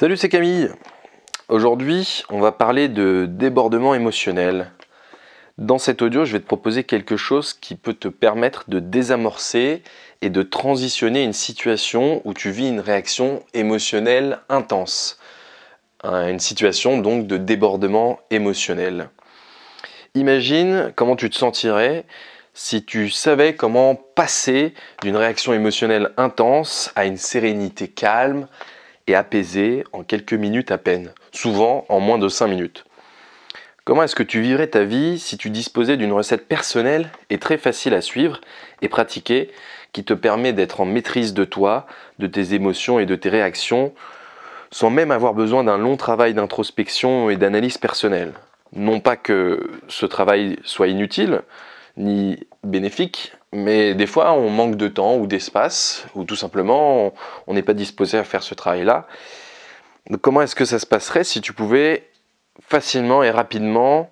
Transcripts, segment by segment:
Salut, c'est Camille. Aujourd'hui, on va parler de débordement émotionnel. Dans cet audio, je vais te proposer quelque chose qui peut te permettre de désamorcer et de transitionner une situation où tu vis une réaction émotionnelle intense. Une situation donc de débordement émotionnel. Imagine comment tu te sentirais si tu savais comment passer d'une réaction émotionnelle intense à une sérénité calme et apaisée en quelques minutes à peine, souvent en moins de 5 minutes. Comment est-ce que tu vivrais ta vie si tu disposais d'une recette personnelle et très facile à suivre et pratiquer qui te permet d'être en maîtrise de toi, de tes émotions et de tes réactions sans même avoir besoin d'un long travail d'introspection et d'analyse personnelle? Non pas que ce travail soit inutile ni bénéfique, mais des fois, on manque de temps ou d'espace, ou tout simplement, on n'est pas disposé à faire ce travail-là. comment est-ce que ça se passerait si tu pouvais facilement et rapidement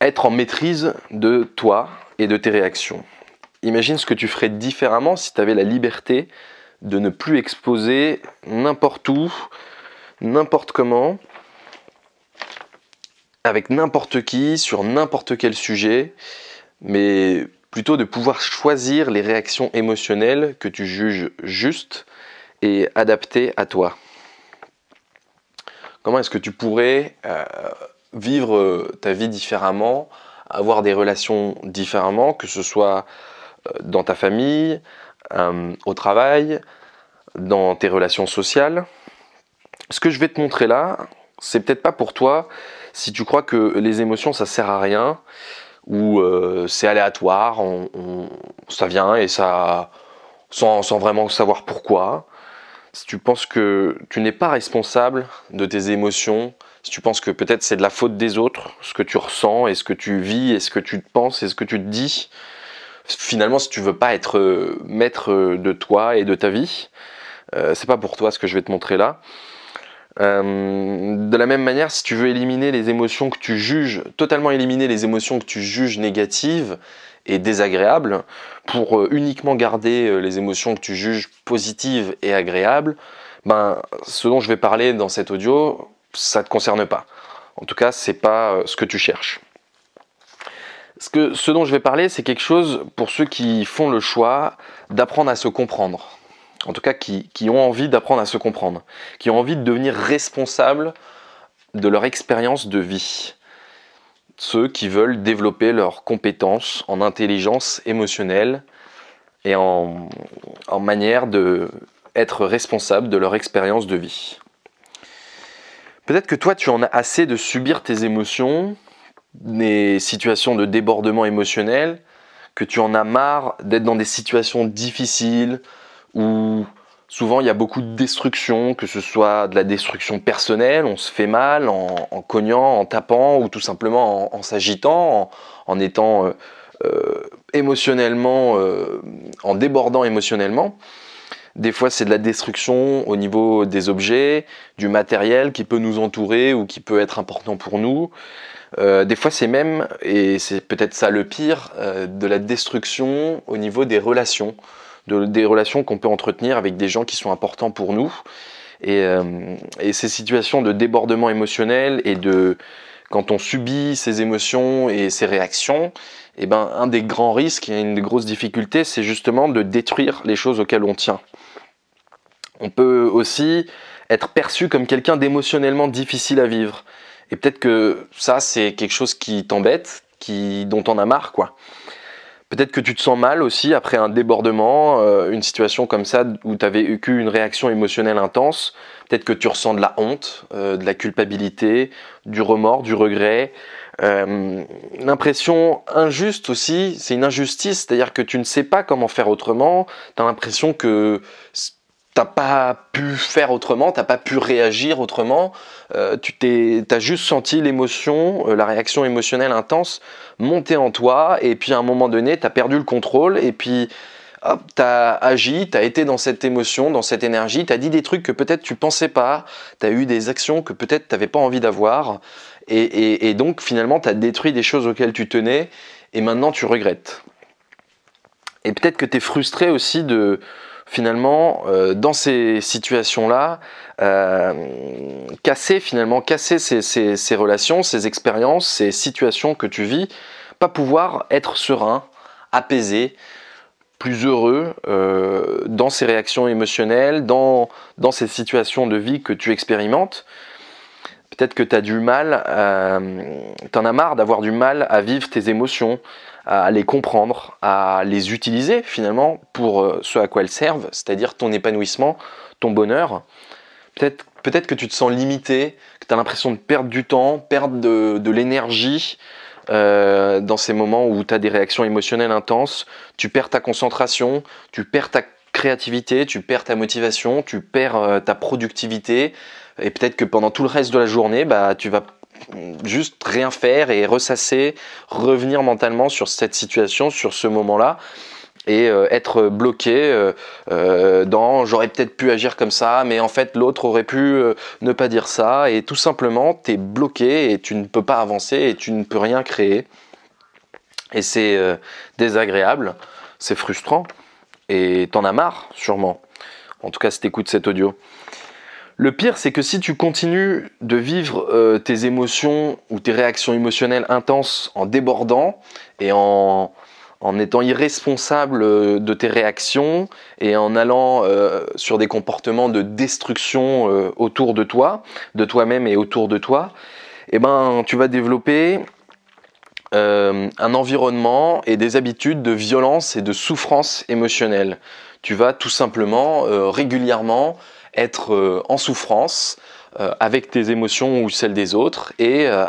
être en maîtrise de toi et de tes réactions? Imagine ce que tu ferais différemment si tu avais la liberté de ne plus exposer n'importe où, n'importe comment, avec n'importe qui, sur n'importe quel sujet, mais plutôt de pouvoir choisir les réactions émotionnelles que tu juges justes et adaptées à toi. Comment est-ce que tu pourrais euh, vivre euh, ta vie différemment, avoir des relations différemment, que ce soit euh, dans ta famille, au travail, dans tes relations sociales? Ce que je vais te montrer là, c'est peut-être pas pour toi si tu crois que les émotions ça sert à rien ou euh, c'est aléatoire, ça vient et ça sans, vraiment savoir pourquoi. Si tu penses que tu n'es pas responsable de tes émotions, si tu penses que peut-être c'est de la faute des autres, ce que tu ressens et ce que tu vis et ce que tu penses et ce que tu te dis, finalement si tu veux pas être euh, maître de toi et de ta vie, euh, c'est pas pour toi ce que je vais te montrer là. Euh, de la même manière, si tu veux éliminer les émotions que tu juges, totalement éliminer les émotions que tu juges négatives et désagréables, pour euh, uniquement garder euh, les émotions que tu juges positives et agréables, ben, ce dont je vais parler dans cet audio, ça ne te concerne pas. En tout cas, c'est pas ce que tu cherches. Ce, dont je vais parler, c'est quelque chose pour ceux qui font le choix d'apprendre à se comprendre en tout cas qui, ont envie d'apprendre à se comprendre, qui ont envie de devenir responsables de leur expérience de vie. Ceux qui veulent développer leurs compétences en intelligence émotionnelle et en, en manière de être responsable de leur expérience de vie. Peut-être que toi, tu en as assez de subir tes émotions, des situations de débordement émotionnel, que tu en as marre d'être dans des situations difficiles, où souvent il y a beaucoup de destruction, que ce soit de la destruction personnelle, on se fait mal en, cognant, en tapant, ou tout simplement en, s'agitant, en, étant euh, euh, émotionnellement, euh, en débordant émotionnellement. Des fois, c'est de la destruction au niveau des objets, du matériel qui peut nous entourer ou qui peut être important pour nous. des fois, c'est même, et c'est peut-être ça le pire, de la destruction au niveau des relations des relations qu'on peut entretenir avec des gens qui sont importants pour nous. Euh, et, ces situations de débordement émotionnel et de quand on subit ces émotions et ces réactions, eh ben, un des grands risques et une des grosses difficultés, c'est justement de détruire les choses auxquelles on tient. On peut aussi être perçu comme quelqu'un d'émotionnellement difficile à vivre. Et peut-être que ça, c'est quelque chose qui t'embête, qui, dont on a marre, quoi. Peut-être que tu te sens mal aussi après un débordement, euh, une situation comme ça où tu avais une réaction émotionnelle intense. Peut-être que tu ressens de la honte, euh, de la culpabilité, du remords, du regret. Euh, l'impression injuste aussi, c'est une injustice, c'est-à-dire que tu ne sais pas comment faire autrement. Tu l'impression que t'as pas pu faire autrement, t'as pas pu réagir autrement, euh, tu t'es, as juste senti l'émotion, euh, la réaction émotionnelle intense monter en toi, et puis à un moment donné, t'as perdu le contrôle, et puis hop, t'as agi, t'as été dans cette émotion, dans cette énergie, t'as dit des trucs que peut-être tu pensais pas, t'as eu des actions que peut-être t'avais pas envie d'avoir, et, et donc finalement t'as détruit des choses auxquelles tu tenais, et maintenant tu regrettes. Et peut-être que t'es frustré aussi de finalement, euh, dans ces situations-là, euh, casser finalement, casser ces, relations, ces expériences, ces situations que tu vis, pas pouvoir être serein, apaisé, plus heureux euh, dans ces réactions émotionnelles, dans, dans ces situations de vie que tu expérimentes. Peut-être que tu as du mal, tu en as marre d'avoir du mal à vivre tes émotions, à les comprendre, à les utiliser finalement pour euh, ce à quoi elles servent, c'est-à-dire ton épanouissement, ton bonheur. Peut-être peut que tu te sens limité, que tu as l'impression de perdre du temps, perdre de, l'énergie euh, dans ces moments où tu as des réactions émotionnelles intenses, tu perds ta concentration, tu perds ta créativité, tu perds ta motivation, tu perds euh, ta productivité, et peut-être que pendant tout le reste de la journée, bah, tu vas juste rien faire et ressasser, revenir mentalement sur cette situation, sur ce moment-là et euh, être bloqué euh, euh, dans j'aurais peut-être pu agir comme ça, mais en fait l'autre aurait pu ne pas dire ça, et tout simplement tu es bloqué et tu ne peux pas avancer et tu ne peux rien créer. Et c'est désagréable, c'est frustrant, et t'en as marre sûrement. En tout cas si t'écoutes cet audio. Le pire, c'est que si tu continues de vivre euh, tes émotions ou tes réactions émotionnelles intenses en débordant et en, étant irresponsable euh, de tes réactions et en allant euh, sur des comportements de destruction autour de toi, de toi-même et autour de toi, eh ben, tu vas développer un environnement et des habitudes de violence et de souffrance émotionnelle. Tu vas tout simplement régulièrement être euh, en souffrance euh, avec tes émotions ou celles des autres et euh,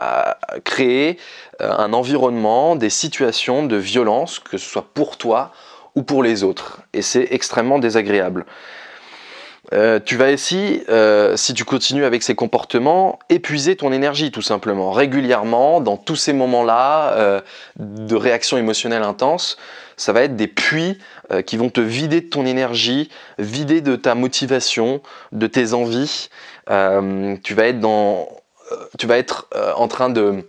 créer un environnement, des situations de violence, que ce soit pour toi ou pour les autres. Et c'est extrêmement désagréable. tu vas aussi, si tu continues avec ces comportements, épuiser ton énergie tout simplement. Régulièrement, dans tous ces moments-là de réaction émotionnelle intense, ça va être des puits euh, qui vont te vider de ton énergie, vider de ta motivation, de tes envies. Euh, tu vas être dans, euh, tu vas être en train de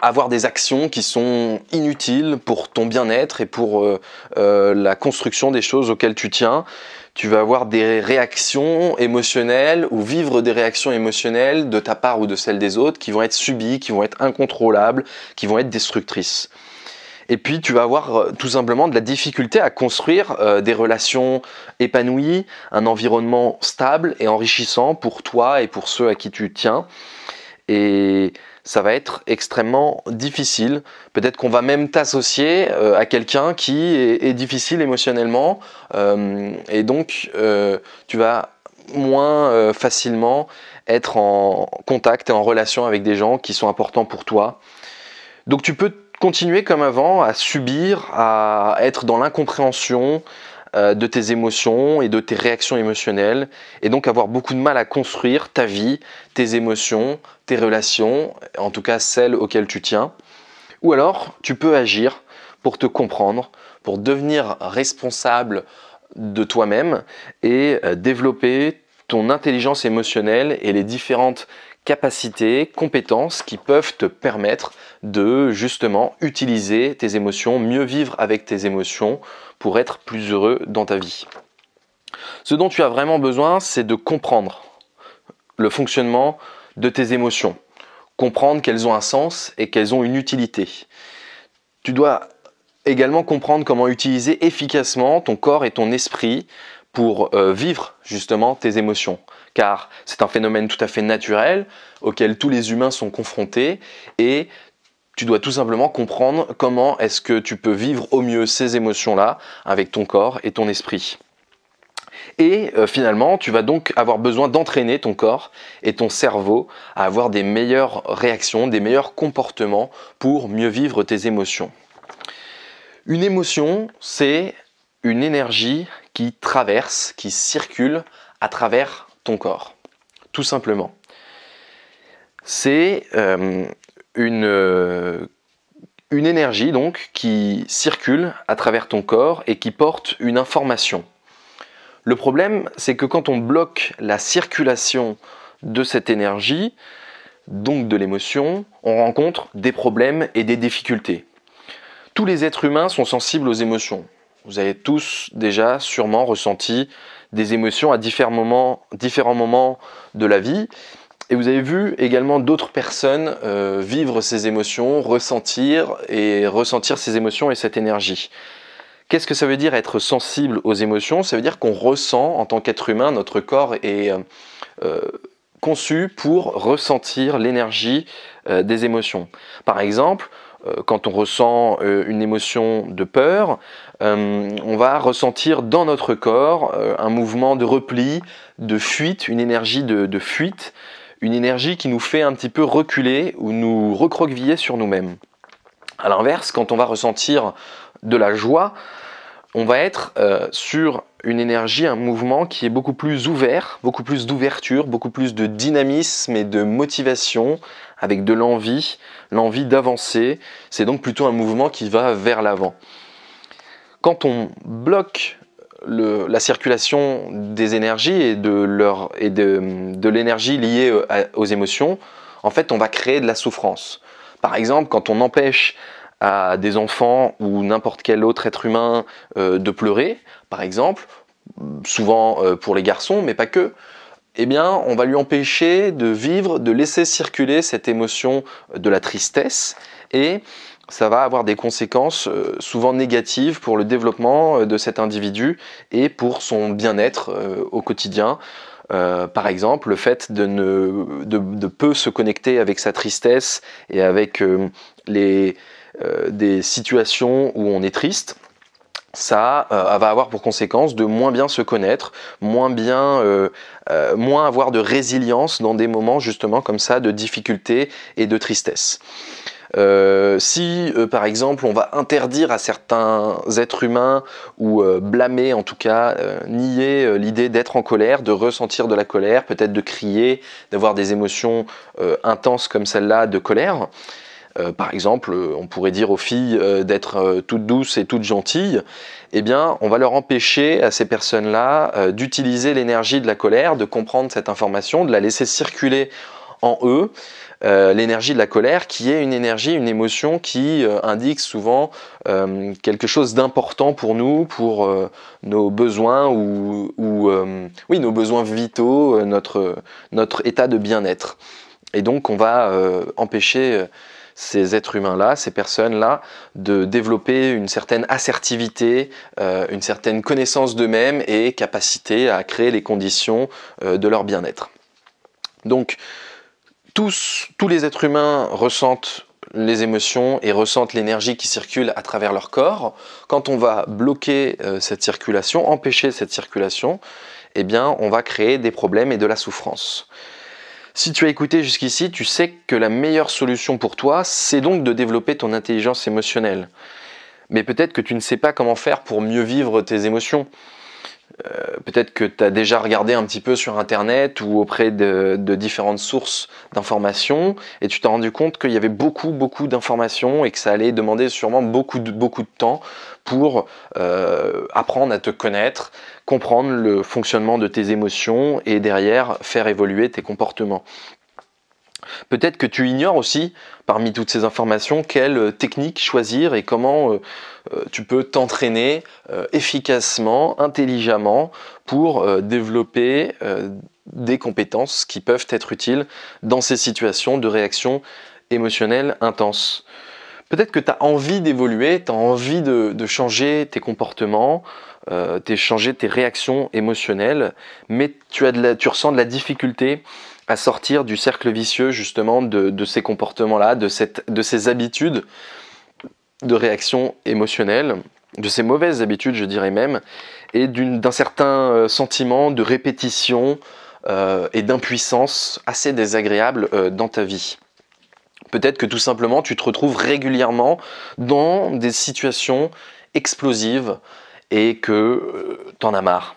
avoir des actions qui sont inutiles pour ton bien-être et pour la construction des choses auxquelles tu tiens. Tu vas avoir des réactions émotionnelles ou vivre des réactions émotionnelles de ta part ou de celle des autres qui vont être subies, qui vont être incontrôlables, qui vont être destructrices. Et puis tu vas avoir euh, tout simplement de la difficulté à construire euh, des relations épanouies, un environnement stable et enrichissant pour toi et pour ceux à qui tu tiens. Et ça va être extrêmement difficile. Peut-être qu'on va même t'associer euh, à quelqu'un qui est, difficile émotionnellement. et donc tu vas moins facilement être en contact et en relation avec des gens qui sont importants pour toi. Donc tu peux continuer comme avant à subir, à être dans l'incompréhension euh, de tes émotions et de tes réactions émotionnelles, et donc avoir beaucoup de mal à construire ta vie, tes émotions, tes relations, en tout cas celles auxquelles tu tiens. Ou alors, tu peux agir pour te comprendre, pour devenir responsable de toi-même et euh, développer ton intelligence émotionnelle et les différentes capacités, compétences qui peuvent te permettre de justement utiliser tes émotions, mieux vivre avec tes émotions pour être plus heureux dans ta vie. Ce dont tu as vraiment besoin, c'est de comprendre le fonctionnement de tes émotions, comprendre qu'elles ont un sens et qu'elles ont une utilité. Tu dois également comprendre comment utiliser efficacement ton corps et ton esprit pour euh, vivre justement tes émotions car c'est un phénomène tout à fait naturel auquel tous les humains sont confrontés et tu dois tout simplement comprendre comment est-ce que tu peux vivre au mieux ces émotions-là avec ton corps et ton esprit. Et euh, finalement, tu vas donc avoir besoin d'entraîner ton corps et ton cerveau à avoir des meilleures réactions, des meilleurs comportements pour mieux vivre tes émotions. Une émotion, c'est une énergie qui traverse, qui circule à travers ton corps, tout simplement. C'est euh, une, euh, une énergie donc qui circule à travers ton corps et qui porte une information. Le problème, c'est que quand on bloque la circulation de cette énergie, donc de l'émotion, on rencontre des problèmes et des difficultés. Tous les êtres humains sont sensibles aux émotions. Vous avez tous déjà sûrement ressenti des émotions à différents moments, de la vie. Et vous avez vu également d'autres personnes euh, vivre ces émotions, ressentir et ressentir ces émotions et cette énergie. Qu'est-ce que ça veut dire être sensible aux émotions? Ça veut dire qu'on ressent en tant qu'être humain, notre corps est euh, euh, conçu pour ressentir l'énergie des émotions. Par exemple, quand on ressent une émotion de peur, on va ressentir dans notre corps un mouvement de repli, de fuite, une énergie de fuite une énergie qui nous fait un petit peu reculer ou nous recroqueviller sur nous-mêmes. A l'inverse, quand on va ressentir de la joie, on va être euh, sur une énergie, un mouvement qui est beaucoup plus ouvert, beaucoup plus d'ouverture, beaucoup plus de dynamisme et de motivation, avec de l'envie, l'envie d'avancer. C'est donc plutôt un mouvement qui va vers l'avant. Quand on bloque la circulation des énergies et de, l'énergie liée euh, aux émotions, en fait, on va créer de la souffrance. Par exemple, quand on empêche à des enfants ou n'importe quel autre être humain euh, de pleurer, par exemple, souvent euh, pour les garçons, mais pas que, eh bien, on va lui empêcher de vivre, de laisser circuler cette émotion de la tristesse et ça va avoir des conséquences euh, souvent négatives pour le développement de cet individu et pour son bien-être au quotidien. par exemple, le fait de ne de, se connecter avec sa tristesse et avec les, des situations où on est triste, ça va avoir pour conséquence de moins bien se connaître, moins bien, moins avoir de résilience dans des moments justement comme ça de difficulté et de tristesse. Euh, si, euh, par exemple, on va interdire à certains êtres humains ou euh, blâmer, en tout cas, nier l'idée d'être en colère, de ressentir de la colère, peut-être de crier, d'avoir des émotions intenses comme celle-là de colère, par exemple, on pourrait dire aux filles d'être toutes douces et toutes gentilles, eh bien, on va leur empêcher à ces personnes-là d'utiliser l'énergie de la colère, de comprendre cette information, de la laisser circuler en eux euh, l'énergie de la colère, qui est une énergie, une émotion qui euh, indique souvent euh, quelque chose d'important pour nous, pour nos besoins ou, oui, nos besoins vitaux, notre, notre état de bien-être. Et donc on va empêcher ces êtres humains-là, ces personnes-là, de développer une certaine assertivité, une certaine connaissance d'eux-mêmes et capacité à créer les conditions de leur bien-être. Donc, tous, tous les êtres humains ressentent les émotions et ressentent l'énergie qui circule à travers leur corps. Quand on va bloquer euh, cette circulation, empêcher cette circulation, eh bien, on va créer des problèmes et de la souffrance. Si tu as écouté jusqu'ici, tu sais que la meilleure solution pour toi, c'est donc de développer ton intelligence émotionnelle. Mais peut-être que tu ne sais pas comment faire pour mieux vivre tes émotions. Euh, peut-être que tu as déjà regardé un petit peu sur Internet ou auprès de, différentes sources d'informations et tu t'es rendu compte qu'il y avait beaucoup, beaucoup d'informations et que ça allait demander sûrement beaucoup de, beaucoup de temps pour euh, apprendre à te connaître, comprendre le fonctionnement de tes émotions et derrière faire évoluer tes comportements. Peut-être que tu ignores aussi, parmi toutes ces informations, quelle technique choisir et comment euh, euh, tu peux t'entraîner euh, efficacement, intelligemment pour développer des compétences qui peuvent être utiles dans ces situations de réaction émotionnelle intense. Peut-être que tu as envie d'évoluer, tu as envie de, changer tes comportements, de changer tes réactions émotionnelles, mais tu ressens de la difficulté à sortir du cercle vicieux justement de, ces comportements-là, de, de ces habitudes de réaction émotionnelle, de ces mauvaises habitudes je dirais même, et d'un certain euh, sentiment de répétition euh, et d'impuissance assez désagréable euh, dans ta vie. Peut-être que tout simplement tu te retrouves régulièrement dans des situations explosives et que tu en as marre.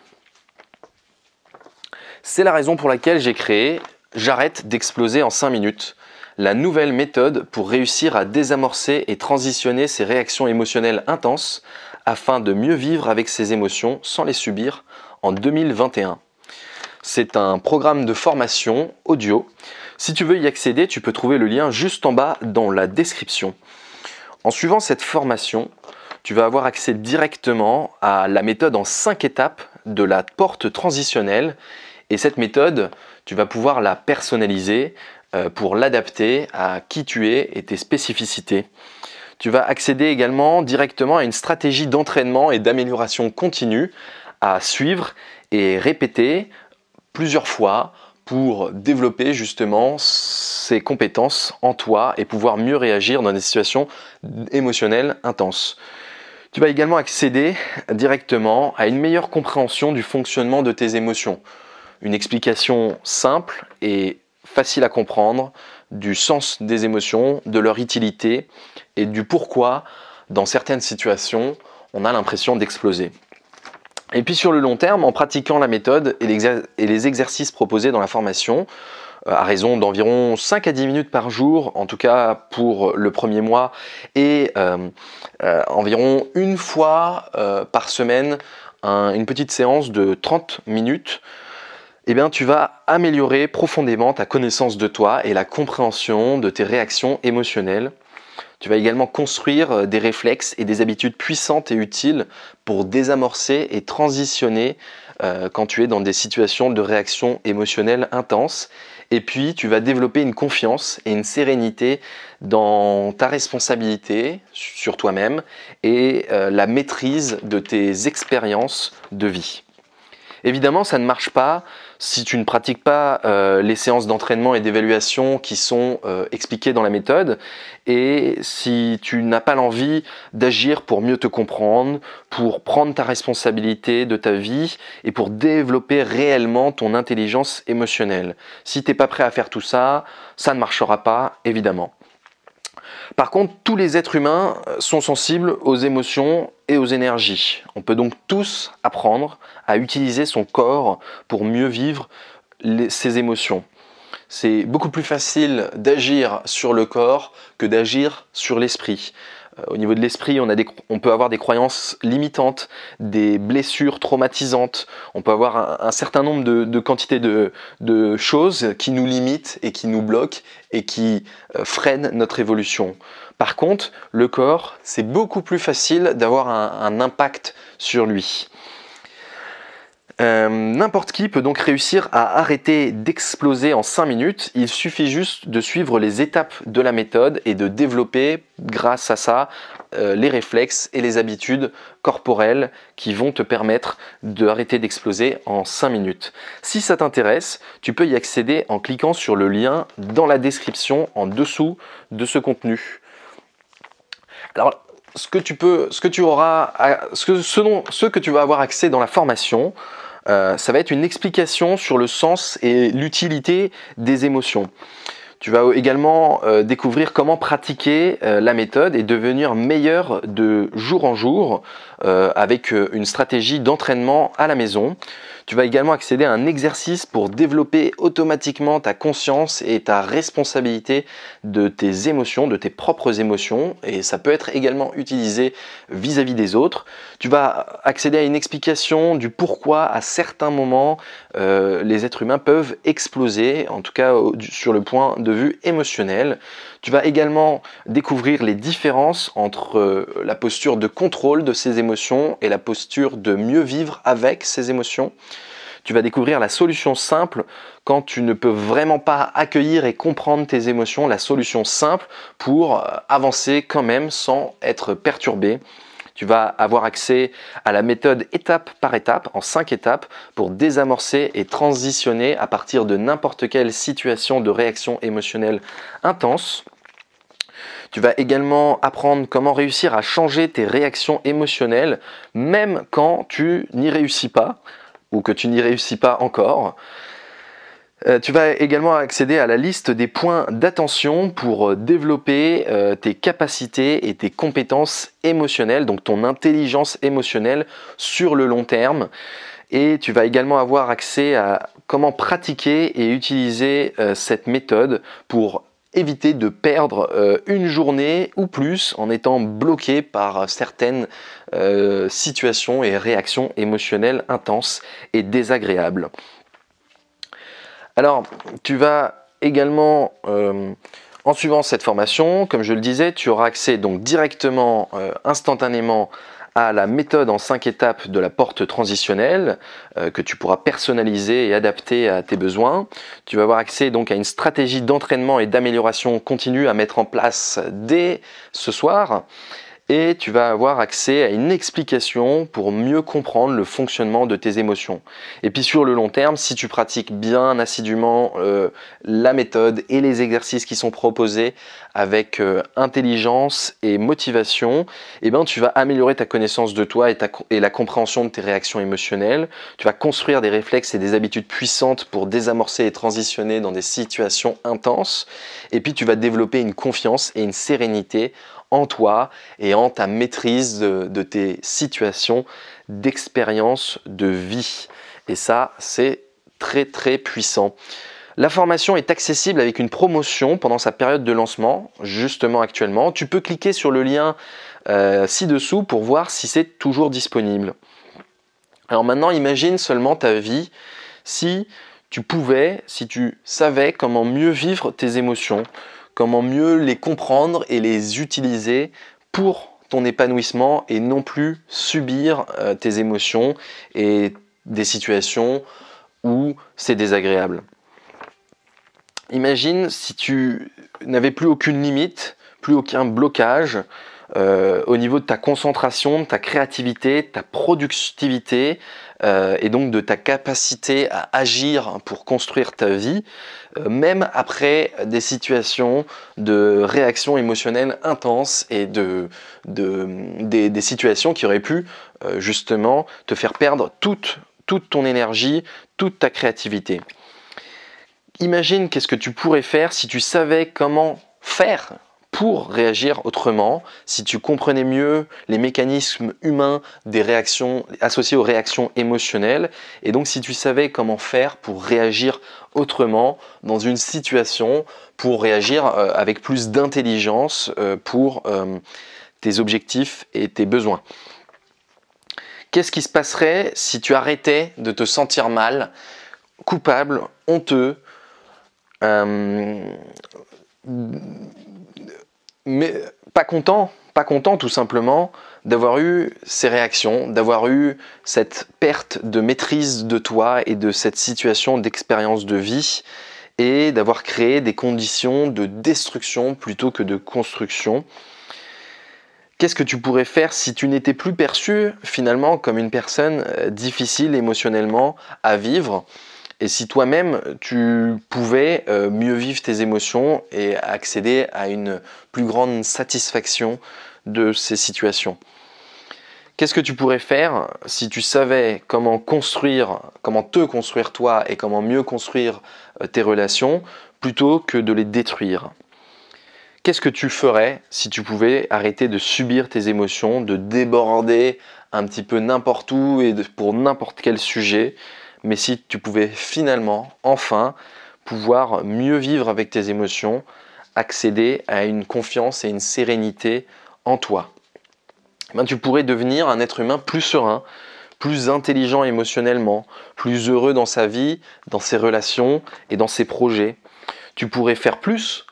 C'est la raison pour laquelle j'ai créé J'arrête d'exploser en 5 minutes. La nouvelle méthode pour réussir à désamorcer et transitionner ces réactions émotionnelles intenses afin de mieux vivre avec ces émotions sans les subir en 2021. C'est un programme de formation audio. Si tu veux y accéder, tu peux trouver le lien juste en bas dans la description. En suivant cette formation, tu vas avoir accès directement à la méthode en 5 étapes de la porte transitionnelle. Et cette méthode, tu vas pouvoir la personnaliser euh, pour l'adapter à qui tu es et tes spécificités. Tu vas accéder également directement à une stratégie d'entraînement et d'amélioration continue à suivre et répéter plusieurs fois pour développer justement ces compétences en toi et pouvoir mieux réagir dans des situations émotionnelles intenses. Tu vas également accéder directement à une meilleure compréhension du fonctionnement de tes émotions. Une explication simple et facile à comprendre du sens des émotions, de leur utilité et du pourquoi, dans certaines situations, on a l'impression d'exploser. Et puis sur le long terme, en pratiquant la méthode et les exercices proposés dans la formation, euh, à raison d'environ 5 à 10 minutes par jour, en tout cas pour le premier mois, et euh, euh, environ une fois par semaine, une petite séance de 30 minutes, eh bien, tu vas améliorer profondément ta connaissance de toi et la compréhension de tes réactions émotionnelles. Tu vas également construire euh, des réflexes et des habitudes puissantes et utiles pour désamorcer et transitionner euh, quand tu es dans des situations de réaction émotionnelle intense. Et puis, tu vas développer une confiance et une sérénité dans ta responsabilité sur toi-même et euh, la maîtrise de tes expériences de vie. Évidemment, ça ne marche pas si tu ne pratiques pas euh, les séances d'entraînement et d'évaluation qui sont euh, expliquées dans la méthode et si tu n'as pas l'envie d'agir pour mieux te comprendre, pour prendre ta responsabilité de ta vie et pour développer réellement ton intelligence émotionnelle. Si tu n'es pas prêt à faire tout ça, ça ne marchera pas, évidemment. Par contre, tous les êtres humains euh, sont sensibles aux émotions et aux énergies. On peut donc tous apprendre à utiliser son corps pour mieux vivre ses émotions. C'est beaucoup plus facile d'agir sur le corps que d'agir sur l'esprit. Euh, au niveau de l'esprit, on, peut avoir des croyances limitantes, des blessures traumatisantes, on peut avoir un, certain nombre de, quantités de, choses qui nous limitent et qui nous bloquent et qui euh, freinent notre évolution. Par contre, le corps, c'est beaucoup plus facile d'avoir un impact sur lui. Euh, n'importe qui peut donc réussir à arrêter d'exploser en 5 minutes. Il suffit juste de suivre les étapes de la méthode et de développer grâce à ça euh, les réflexes et les habitudes corporelles qui vont te permettre d'arrêter d'exploser en 5 minutes. Si ça t'intéresse, tu peux y accéder en cliquant sur le lien dans la description en dessous de ce contenu. Alors, ce que tu peux, ce que tu auras, ce que, ce que tu vas avoir accès dans la formation, euh, ça va être une explication sur le sens et l'utilité des émotions. Tu vas également euh, découvrir comment pratiquer euh, la méthode et devenir meilleur de jour en jour avec une stratégie d'entraînement à la maison. Tu vas également accéder à un exercice pour développer automatiquement ta conscience et ta responsabilité de tes émotions, de tes propres émotions. Et ça peut être également utilisé vis-à-vis des autres. Tu vas accéder à une explication du pourquoi à certains moments euh, les êtres humains peuvent exploser, en tout cas sur le point de vue émotionnel. Tu vas également découvrir les différences entre euh, la posture de contrôle de ces émotions et la posture de mieux vivre avec ces émotions. Tu vas découvrir la solution simple quand tu ne peux vraiment pas accueillir et comprendre tes émotions, la solution simple pour euh, avancer quand même sans être perturbé. Tu vas avoir accès à la méthode étape par étape, en cinq étapes, pour désamorcer et transitionner à partir de n'importe quelle situation de réaction émotionnelle intense. Tu vas également apprendre comment réussir à changer tes réactions émotionnelles, même quand tu n'y réussis pas ou que tu n'y réussis pas encore. Euh, tu vas également accéder à la liste des points d'attention pour euh, développer euh, tes capacités et tes compétences émotionnelles, donc ton intelligence émotionnelle sur le long terme. Et tu vas également avoir accès à comment pratiquer et utiliser cette méthode pour éviter de perdre une journée ou plus en étant bloqué par certaines situations et réactions émotionnelles intenses et désagréables. Alors, tu vas également euh, En suivant cette formation, comme je le disais, tu auras accès donc directement, instantanément à la méthode en cinq étapes de la porte transitionnelle euh, que tu pourras personnaliser et adapter à tes besoins. Tu vas avoir accès donc à une stratégie d'entraînement et d'amélioration continue à mettre en place dès ce soir et tu vas avoir accès à une explication pour mieux comprendre le fonctionnement de tes émotions. Et puis sur le long terme, si tu pratiques bien assidûment euh, la méthode et les exercices qui sont proposés avec euh, intelligence et motivation, eh ben, tu vas améliorer ta connaissance de toi et, et la compréhension de tes réactions émotionnelles. Tu vas construire des réflexes et des habitudes puissantes pour désamorcer et transitionner dans des situations intenses. Et puis tu vas développer une confiance et une sérénité en toi et en ta maîtrise de, tes situations d'expérience de vie. Et ça, c'est très très puissant. La formation est accessible avec une promotion pendant sa période de lancement, justement actuellement. Tu peux cliquer sur le lien euh, ci-dessous pour voir si c'est toujours disponible. Alors maintenant, imagine seulement ta vie si tu pouvais, si tu savais comment mieux vivre tes émotions, comment mieux les comprendre et les utiliser pour ton épanouissement et non plus subir euh, tes émotions et des situations où c'est désagréable. Imagine si tu n'avais plus aucune limite, plus aucun blocage euh, au niveau de ta concentration, de ta créativité, de ta productivité euh, et donc de ta capacité à agir pour construire ta vie, euh, même après des situations de réaction émotionnelle intense et de, des, situations qui auraient pu justement te faire perdre toute ton énergie, toute ta créativité. Imagine qu'est-ce que tu pourrais faire si tu savais comment faire pour réagir autrement, si tu comprenais mieux les mécanismes humains des réactions associées aux réactions émotionnelles, et donc si tu savais comment faire pour réagir autrement dans une situation, pour réagir euh, avec plus d'intelligence euh, pour euh, tes objectifs et tes besoins. Qu'est-ce qui se passerait si tu arrêtais de te sentir mal, coupable, honteux, mais pas content, pas content tout simplement d'avoir eu ces réactions, d'avoir eu cette perte de maîtrise de toi et de cette situation d'expérience de vie et d'avoir créé des conditions de destruction plutôt que de construction. Qu'est-ce que tu pourrais faire si tu n'étais plus perçu finalement comme une personne euh, difficile émotionnellement à vivre? Et si toi-même, tu pouvais euh, mieux vivre tes émotions et accéder à une plus grande satisfaction de ces situations? Qu'est-ce que tu pourrais faire si tu savais comment construire, comment te construire toi et comment mieux construire euh, tes relations plutôt que de les détruire? Qu'est-ce que tu ferais si tu pouvais arrêter de subir tes émotions, de déborder un petit peu n'importe où et pour n'importe quel sujet mais si tu pouvais finalement, enfin, pouvoir mieux vivre avec tes émotions, accéder à une confiance et une sérénité en toi. Eh ben, tu pourrais devenir un être humain plus serein, plus intelligent émotionnellement, plus heureux dans sa vie, dans ses relations et dans ses projets. Tu pourrais faire plus,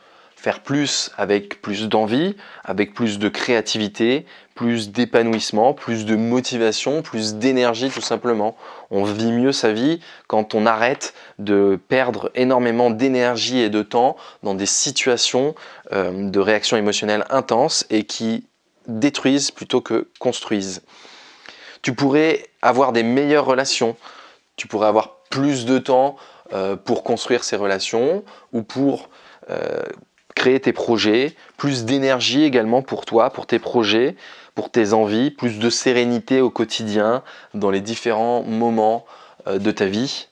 faire plus avec plus d'envie, avec plus de créativité, plus d'épanouissement, plus de motivation, plus d'énergie tout simplement. On vit mieux sa vie quand on arrête de perdre énormément d'énergie et de temps dans des situations euh, de réaction émotionnelle intenses et qui détruisent plutôt que construisent. Tu pourrais avoir des meilleures relations, tu pourrais avoir plus de temps euh, pour construire ces relations ou pour euh, créer tes projets, plus d'énergie également pour toi, pour tes projets, pour tes envies, plus de sérénité au quotidien, dans les différents moments euh, de ta vie.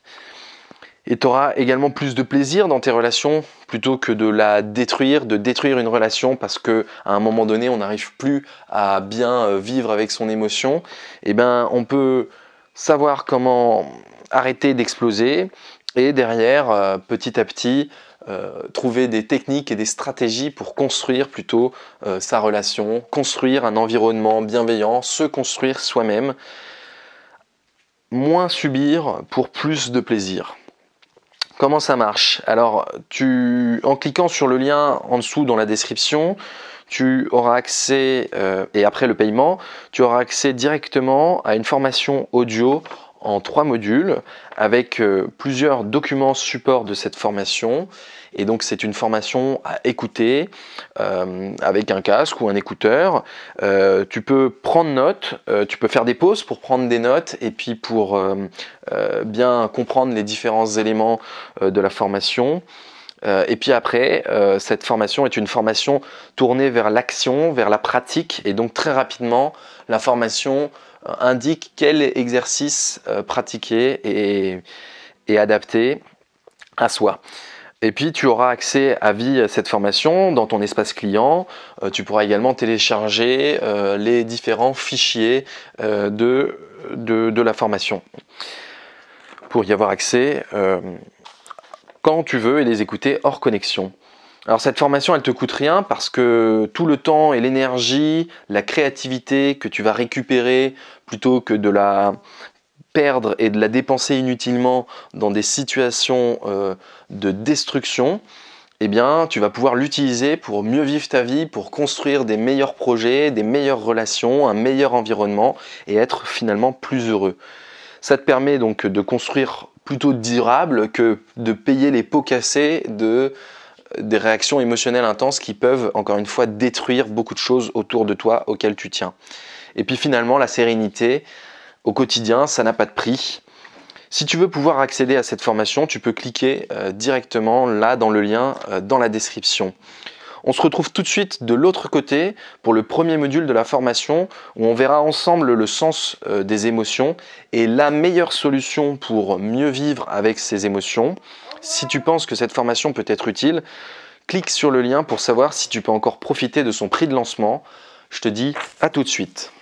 Et tu auras également plus de plaisir dans tes relations plutôt que de la détruire, de détruire une relation parce que à un moment donné on n'arrive plus à bien euh, vivre avec son émotion. Eh ben on peut savoir comment arrêter d'exploser et derrière euh, petit à petit trouver des techniques et des stratégies pour construire plutôt euh, sa relation, construire un environnement bienveillant, se construire soi-même, moins subir pour plus de plaisir. Comment ça marche? Alors, tu, en cliquant sur le lien en dessous dans la description, tu auras accès, euh, et après le paiement, tu auras accès directement à une formation audio en trois modules avec euh, plusieurs documents support de cette formation. Et donc c'est une formation à écouter euh, avec un casque ou un écouteur. tu peux prendre note, tu peux faire des pauses pour prendre des notes et puis pour bien comprendre les différents éléments de la formation. Euh, et puis après, euh, cette formation est une formation tournée vers l'action, vers la pratique, et donc très rapidement, la formation euh, indique quel exercice pratiquer et, et adapter à soi. Et puis tu auras accès à vie à cette formation dans ton espace client. tu pourras également télécharger les différents fichiers de, de, la formation pour y avoir accès quand tu veux et les écouter hors connexion. Alors cette formation, elle te coûte rien parce que tout le temps et l'énergie, la créativité que tu vas récupérer plutôt que de la perdre et de la dépenser inutilement dans des situations euh, de destruction, eh bien, tu vas pouvoir l'utiliser pour mieux vivre ta vie, pour construire des meilleurs projets, des meilleures relations, un meilleur environnement et être finalement plus heureux. Ça te permet donc de construire plutôt durable que de payer les pots cassés de des réactions émotionnelles intenses qui peuvent, encore une fois, détruire beaucoup de choses autour de toi auxquelles tu tiens. Et puis finalement, la sérénité au quotidien, ça n'a pas de prix. Si tu veux pouvoir accéder à cette formation, tu peux cliquer euh, directement là dans le lien euh, dans la description. On se retrouve tout de suite de l'autre côté pour le premier module de la formation où on verra ensemble le sens euh, des émotions et la meilleure solution pour mieux vivre avec ces émotions. Si tu penses que cette formation peut être utile, clique sur le lien pour savoir si tu peux encore profiter de son prix de lancement. Je te dis à tout de suite.